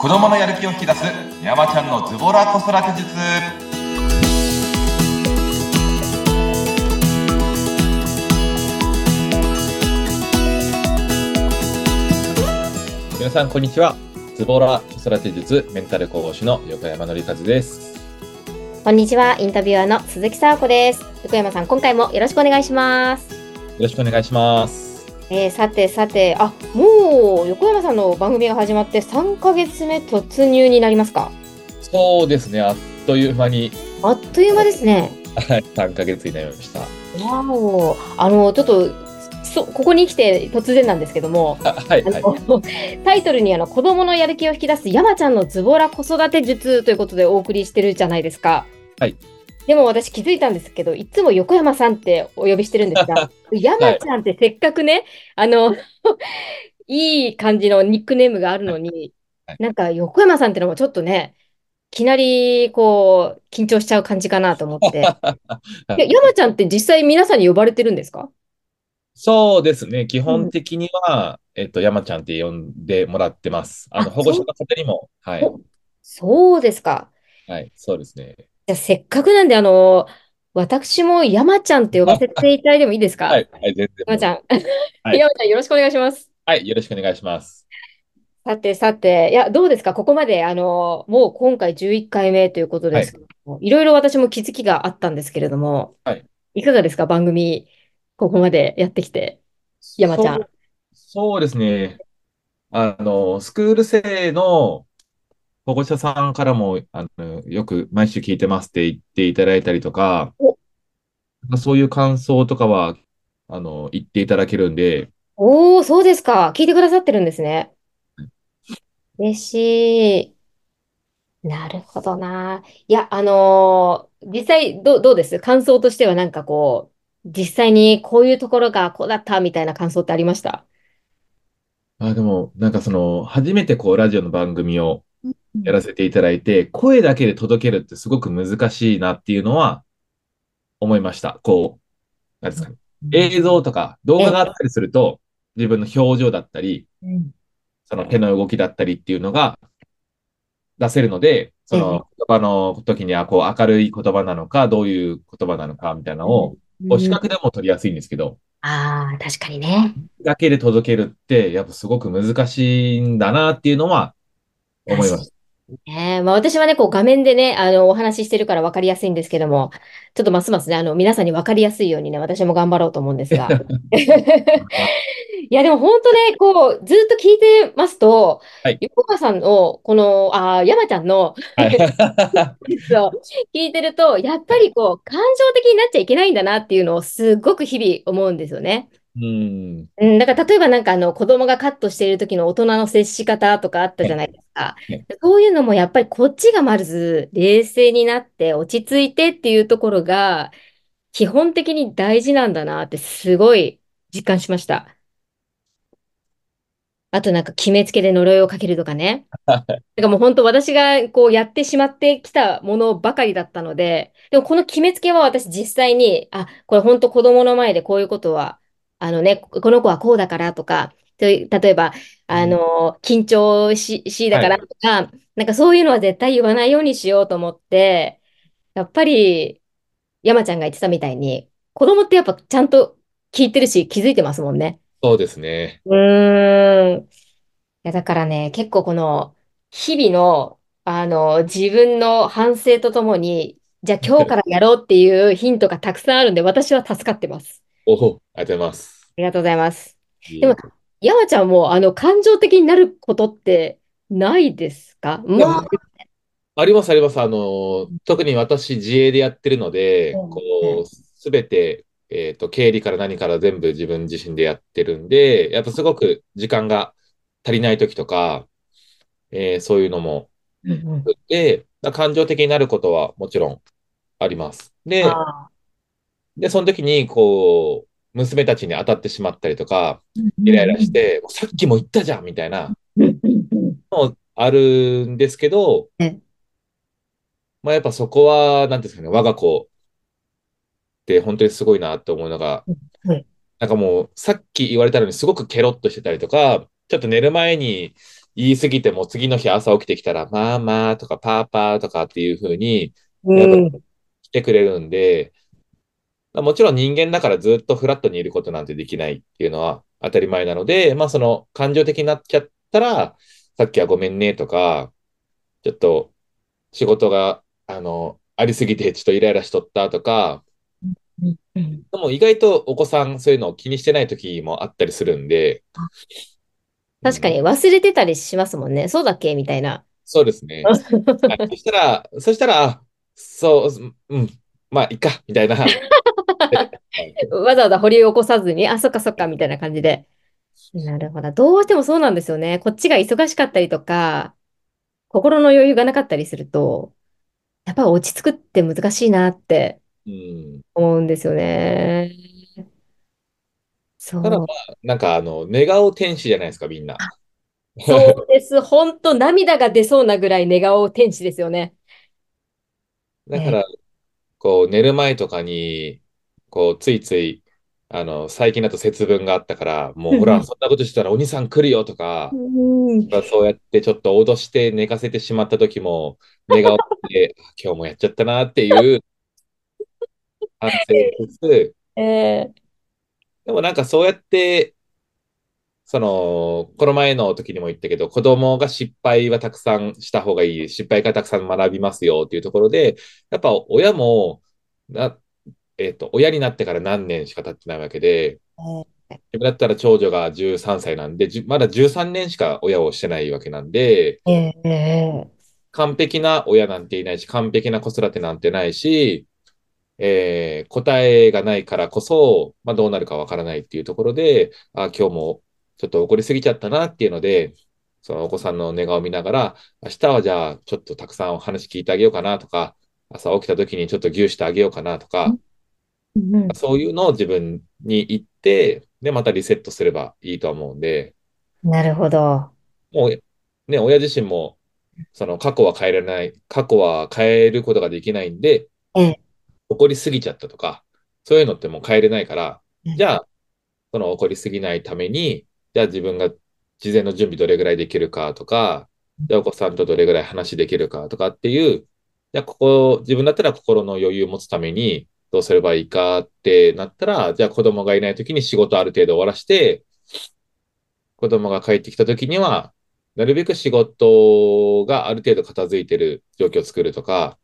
子供のやる気を引き出す山ちゃんのズボラ子育て術皆さん、こんにちは。ズボラ子育て術メンタル講師の横山則和です。こんにちは、インタビュアーの鈴木沙子です。横山さん、今回もよろしくお願いします。よろしくお願いします。えー、さてさて、あ、もう横山さんの番組が始まって3ヶ月目突入になりますか？そうですね、あっという間に、あっという間ですね。はい3ヶ月になりました。わお、あの、ちょっと、そここに来て突然なんですけども、あはい、あはい。の タイトルにあの子供のやる気を引き出す山ちゃんのズボラ子育て術ということでお送りしてるじゃないですか。はい。でも私気づいたんですけど、いつも横山さんってお呼びしてるんですが、山ちゃんってせっかくね、あの、いい感じのニックネームがあるのにはい、なんか横山さんってのもちょっとね、いきなりこう緊張しちゃう感じかなと思って。山ちゃんって実際皆さんに呼ばれてるんですか？そうですね、基本的には、えっと、山ちゃんって呼んでもらってます。あの、あ保護者の方にも、はい、おそうですか。はい、そうですね。じゃあせっかくなんで、あの、私も山ちゃんって呼ばせていただいてもいいですか？はい、はい、全然。山ちゃん。はい山ちゃんよろしくお願いします。はい、よろしくお願いします。さてさて、いや、どうですか？ここまで、あの、もう今回11回目ということですけども、いろいろ私も気づきがあったんですけれども、はい。いかがですか？番組、ここまでやってきて。山ちゃん。そうですね。あの、スクール生の保護者さんからも、あの、よく毎週聞いてますって言っていただいたりとかお、そういう感想とかは、あの、言っていただけるんで、おー、そうですか。聞いてくださってるんですね。嬉しい。なるほどな。いや、あのー実際どう、どうです？感想としてはなんかこう、実際にこういうところがこうだったみたいな感想ってありました？あ、でも、なんかその、初めてこう、ラジオの番組をやらせていただいて、声だけで届けるってすごく難しいなっていうのは思いました。こう、なんですかね。映像とか動画があったりすると、自分の表情だったり、うんその手の動きだったりっていうのが出せるので、その言葉の時にはこう明るい言葉なのか、どういう言葉なのかみたいなのを、視覚でも取りやすいんですけど、ああ、確かにね。だけで届けるって、やっぱすごく難しいんだなっていうのは思います。ねえまあ、私はね、こう画面でね、あの、お話ししてるから分かりやすいんですけども、ちょっとますますね、あの、皆さんに分かりやすいようにね、私も頑張ろうと思うんですが。いや、でも本当ね、こう、ずっと聞いてますと、はい横川さんの、この、あー、山ちゃんの、はい。聞いてると、やっぱりこう、感情的になっちゃいけないんだなっていうのをすごく日々思うんですよね。うん。うん、だから例えばなんかあの子供がカットしている時の大人の接し方とかあったじゃないですかね。そういうのもやっぱりこっちがまず冷静になって落ち着いてっていうところが基本的に大事なんだなってすごい実感しました。あとなんか決めつけで呪いをかけるとかね。だからもう本当私がこうやってしまってきたものばかりだったので、でもこの決めつけは私実際に、あ、これ本当子供の前でこういうことは、あのね、この子はこうだからとか、と例えば、あの、緊張し、しだからとか、なんかそういうのは絶対言わないようにしようと思って、やっぱり山ちゃんが言ってたみたいに、子供ってやっぱちゃんと聞いてるし気づいてますもんね。そうですね。うーん。いや、だからね、結構この、日々の、あの、自分の反省とともに、じゃあ今日からやろうっていうヒントがたくさんあるんで、私は助かってます。おお、ありがとうございます。ありがとうございます。いでも、山ちゃんも、あの、感情的になることってないですか？いやまあ、あります、あります。あの、特に私、自営でやってるので、うんこう、すべて、えっと、経理から何から全部自分自身でやってるんで、やっぱすごく時間が足りない時とか、えーそういうのもうんうんで、感情的になることはもちろんあります。で、あで、その時に、こう、娘たちに当たってしまったりとか、ーイライラして、さっきも言ったじゃんみたいなのあるんですけどえ、まあやっぱそこは、なんていうんですかね、我が子って本当にすごいなって思うのがはい、なんかもう、さっき言われたのにすごくケロッとしてたりとか、ちょっと寝る前に、言い過ぎても次の日朝起きてきたら、まあまあとかパーパーとかっていう風にうん。してくれるんで、もちろん人間だからずっとフラットにいることなんてできないっていうのは当たり前なので、まあその感情的になっちゃったら、さっきはごめんねとか、ちょっと仕事が、あの、ありすぎてちょっとイライラしとったとか、うんでも意外とお子さんそういうのを気にしてない時もあったりするんで。うん確かに忘れてたりしますもんね。そうだっけみたいな。そうですね。はいそしたら、そしたら、あそう、うん、まあ、いいか、みたいな。はいわざわざ掘り起こさずに、あ、そっかそっか、みたいな感じで。なるほど。どうしてもそうなんですよね。こっちが忙しかったりとか、心の余裕がなかったりすると、やっぱ落ち着くって難しいなってうん、思うんですよね。そただ、まう。あ、なんか、あの、寝顔天使じゃないですか、みんな。そうです。本当涙が出そうなぐらい寝顔天使ですよね。だから、こう、寝る前とかに、こう、ついつい、あの、最近だと節分があったから、もう、ほら、そんなことしたらお兄さん来るよとか、うん。そうやってちょっと脅して寝かせてしまった時も、寝顔で、あ今日もやっちゃったなっていう反省しつつ、え。でもなんかそうやって、その、この前の時にも言ったけど、子供が失敗はたくさんした方がいい、失敗からたくさん学びますよっていうところで、やっぱ親も、な、えっと、親になってから何年しか経ってないわけで、ー。自分だったら長女が13歳なんで、まだ13年しか親をしてないわけなんで、完璧な親なんていないし、完璧な子育てなんてないし、えー答えがないからこそ、まあ、どうなるかわからないっていうところで、あ、今日もちょっと怒りすぎちゃったなっていうので、そのお子さんの寝顔を見ながら、明日はじゃあちょっとたくさんお話聞いてあげようかなとか、朝起きた時にちょっとギューしてあげようかなとか、ーうん。そういうのを自分に言って、で、またリセットすればいいとは思うんで、なるほど。もう、ね、親自身も、その過去は変えられない、過去は変えることができないんで、ええ。怒りすぎちゃったとか、そういうのってもう変えれないからうん、じゃあ、その怒りすぎないために、じゃあ自分が事前の準備どれぐらいできるかとか、じゃあお子さんとどれぐらい話できるかとかっていう、じゃあここ、自分だったら心の余裕を持つためにどうすればいいかってなったら、じゃあ子供がいないときに仕事ある程度終わらして、子供が帰ってきたときには、なるべく仕事がある程度片付いてる状況を作るとか、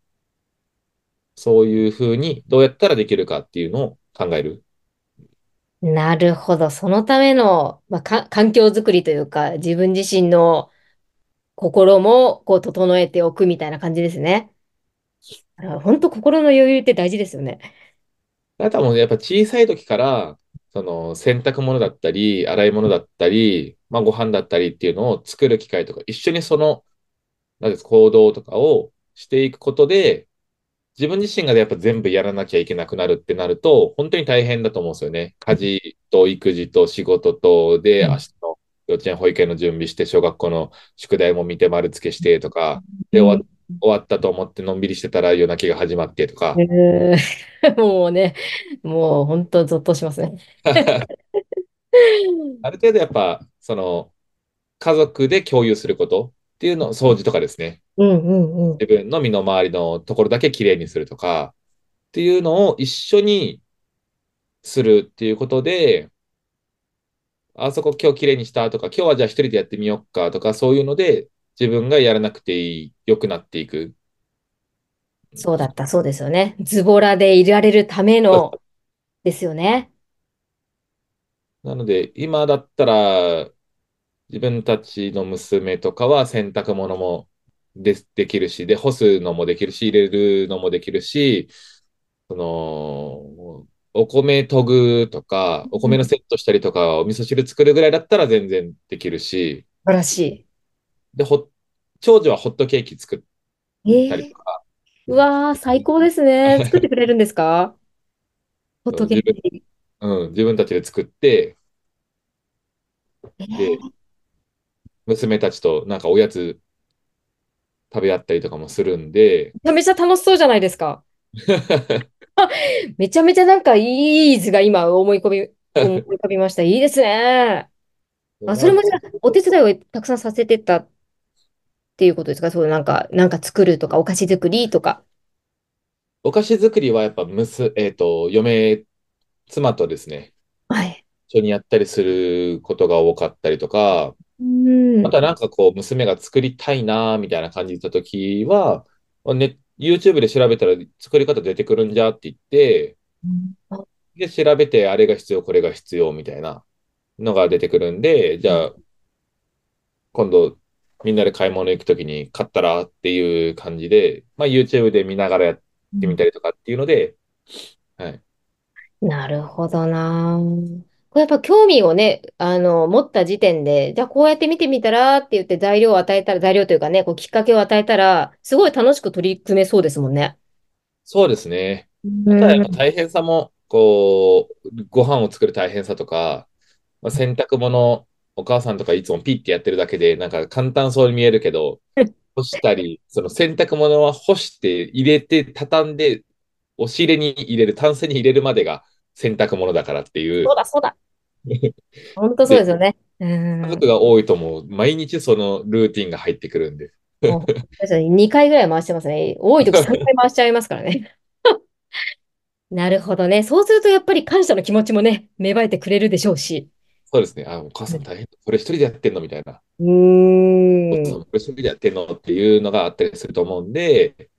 そういうふうにどうやったらできるかっていうのを考える。なるほど。そのための、まあ、か、環境づくりというか、自分自身の心もこう整えておくみたいな感じですね。あ本当心の余裕って大事ですよね。あとはもうやっぱ小さい時から、その洗濯物だったり、洗い物だったり、まあご飯だったりっていうのを作る機会とか、一緒にその、なんです行動とかをしていくことで、自分自身がやっぱ全部やらなきゃいけなくなるってなると、本当に大変だと思うんですよね。家事と育児と仕事とで、うん明日の幼稚園保育園の準備して、小学校の宿題も見て丸付けしてとか、で、終わ終わったと思ってのんびりしてたら夜泣きが始まってとか、えー もうね、もう本当ゾッとしますね。ある程度やっぱ、その、家族で共有することっていうの、掃除とかですね。うんうんうん。自分の身の回りのところだけきれいにするとか、っていうのを一緒にするっていうことで、あそこ今日きれいにしたとか、今日はじゃあ一人でやってみようかとか、そういうので自分がやらなくていい、良くなっていく。そうだった、そうですよね。ズボラでいられるための、ですよね。なので、今だったら、自分たちの娘とかは洗濯物もで、できるし、で、干すのもできるし、入れるのもできるし、その、お米研ぐとか、お米のセットしたりとか、お味噌汁作るぐらいだったら全然できるし、素晴らしい。で、ほ、長女はホットケーキ作えーったりとか、うわー、最高ですね。作ってくれるんですか？ホットケーキ。うん、自分たちで作って、えで、娘たちとなんかおやつ食べ合ったりとかもするんで、めちゃめちゃ楽しそうじゃないですか。めちゃめちゃなんかいい図が今思い込み、思い浮かびました。いいですね。あ、それもじゃあ、お手伝いをたくさんさせてたっていうことですか？そう、なんか、なんか作るとか、お菓子作りとか。お菓子作りはやっぱむす、えっと、嫁、妻とですね、はい。一緒にやったりすることが多かったりとか、うん。あとはなんかこう、娘が作りたいな、みたいな感じたときは、ね、YouTube で調べたら作り方出てくるんじゃって言って、で、調べてあれが必要、これが必要みたいなのが出てくるんで、じゃあ、今度みんなで買い物行くときに買ったらっていう感じで、まあ YouTube で見ながらやってみたりとかっていうので、はい。なるほどな。これやっぱ興味をね、あの、持った時点で、じゃあこうやって見てみたらって言って材料を与えたら、材料というかね、こうきっかけを与えたら、すごい楽しく取り組めそうですもんね。そうですね。うただやっぱん。大変さも、こう、ご飯を作る大変さとか、まあ、洗濯物、お母さんとかいつもピッてやってるだけで、なんか簡単そうに見えるけど、干したり、その洗濯物は干して入れて、畳んで、押し入れに入れる、タンスに入れるまでが洗濯物だからっていう、そうだ、そうだ。本当そうですよね。う家ん。族が多いともう毎日そのルーティンが入ってくるんで。確かに2回ぐらい回してますね。多い時3回回しちゃいますからね。なるほどね。そうするとやっぱり感謝の気持ちもね、芽生えてくれるでしょうし。そうですね。あ、お母さん大変。これ一人でやってんのみたいな。うーん。お父さんこれ一人でやってんのっていうのがあったりすると思うんで、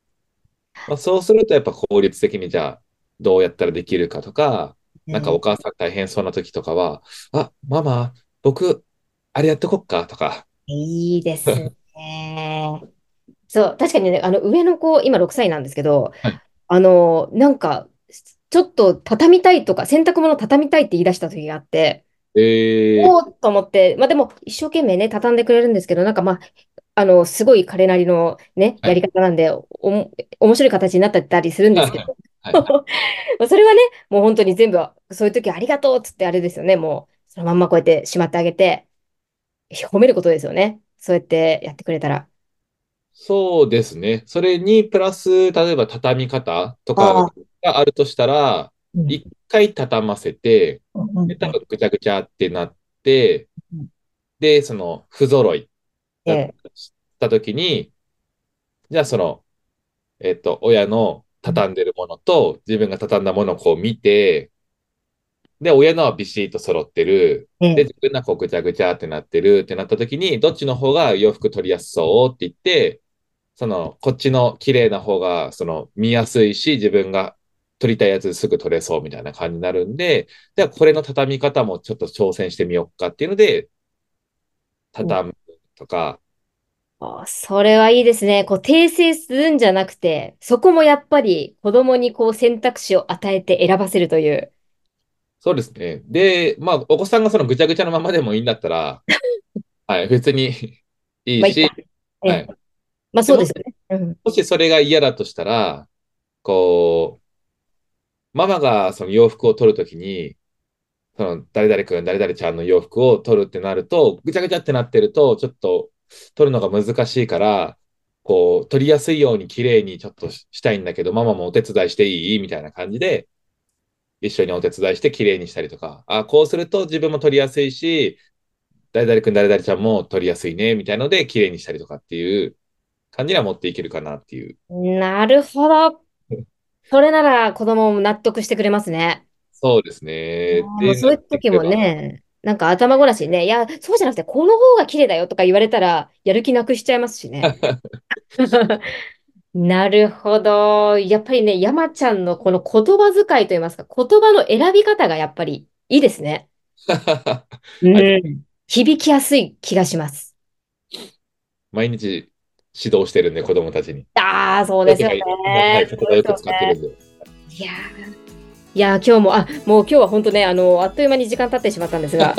まあ、そうするとやっぱ効率的にじゃあどうやったらできるかとか、なんかお母さん大変そうな時とかは、あ、ママ、僕、あれやってこっかとか、いいですね。そう、確かにね、あの上の子、今6歳なんですけど、はいあの、なんか、ちょっと畳みたいとか、洗濯物畳みたいって言い出した時があって、えー、おーっと思って、まあでも、一生懸命ね、畳んでくれるんですけど、なんかまあ、あの、すごい彼なりのね、はい。やり方なんで、おも、面白い形になってたりするんですけど、はい。まあ それはね、もう本当に全部、そういう時ありがとうっつってあれですよね、もう、そのまんまこうやってしまってあげて、褒めることですよね。そうやってやってくれたら。そうですね。それにプラス、例えば畳み方とあかがあるとしたら、うん一回畳ませて、で、多分ぐちゃぐちゃってなってうん、で、その不揃い。えだった時に、じゃあその、えっと、親の畳んでるものと自分が畳んだものをこう見て、で、親のはビシッと揃ってる。え、え。で、え、自分のはこうぐちゃぐちゃってなってる。ってなった時に、どっちの方が洋服取りやすそうって言って、その、こっちの綺麗な方が、その、見やすいし、自分が取りたいやつすぐ取れそうみたいな感じになるんで、じゃあこれの畳み方もちょっと挑戦してみようかっていうので、畳むとか、あそれはいいですね。こう、訂正するんじゃなくて、そこもやっぱり子供にこう選択肢を与えて選ばせるという。そうですね。で、まあ、お子さんがそのぐちゃぐちゃのままでもいいんだったら、はい、別にいいしまあいいか、ええはい。まあそうですよね。うん。もしそれが嫌だとしたら、こう、ママがその洋服を取るときに、その誰々君、誰々ちゃんの洋服を取るってなると、ぐちゃぐちゃってなってると、ちょっと取るのが難しいから、こう、取りやすいように綺麗にちょっとしたいんだけど、ママもお手伝いしていいみたいな感じで、一緒にお手伝いして綺麗にしたりとか、あ、こうすると自分も取りやすいし、誰々君、誰々ちゃんも取りやすいね、みたいので綺麗にしたりとかっていう感じには持っていけるかなっていう。なるほど。それなら子供も納得してくれますね。そうですね。もうそういう時もね、なんか頭ごなしにね、いや、そうじゃなくて、この方が綺麗だよとか言われたら、やる気なくしちゃいますしね。なるほど。やっぱりね、山ちゃんのこの言葉遣いといいますか、言葉の選び方がやっぱりいいですね。うん。響きやすい気がします。毎日指導してるんで、子供たちに。ああ、そうですよね。はい、言葉よく使ってるんで。いやーいやー今日も、あ、もう今日は本当ね、あの、あっという間に時間経ってしまったんですが、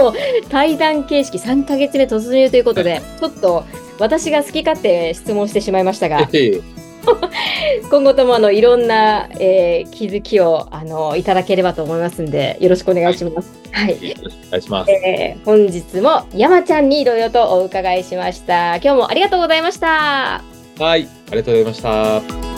対談形式3ヶ月目突入ということで、ちょっと私が好き勝手質問してしまいましたが、ええ 今後ともあのいろんな、えー気づきをあのいただければと思いますんで、よろしくお願いします。はい。よろしくお願いします。えー本日も山ちゃんにいろいろとお伺いしました。今日もありがとうございました。はい、ありがとうございました。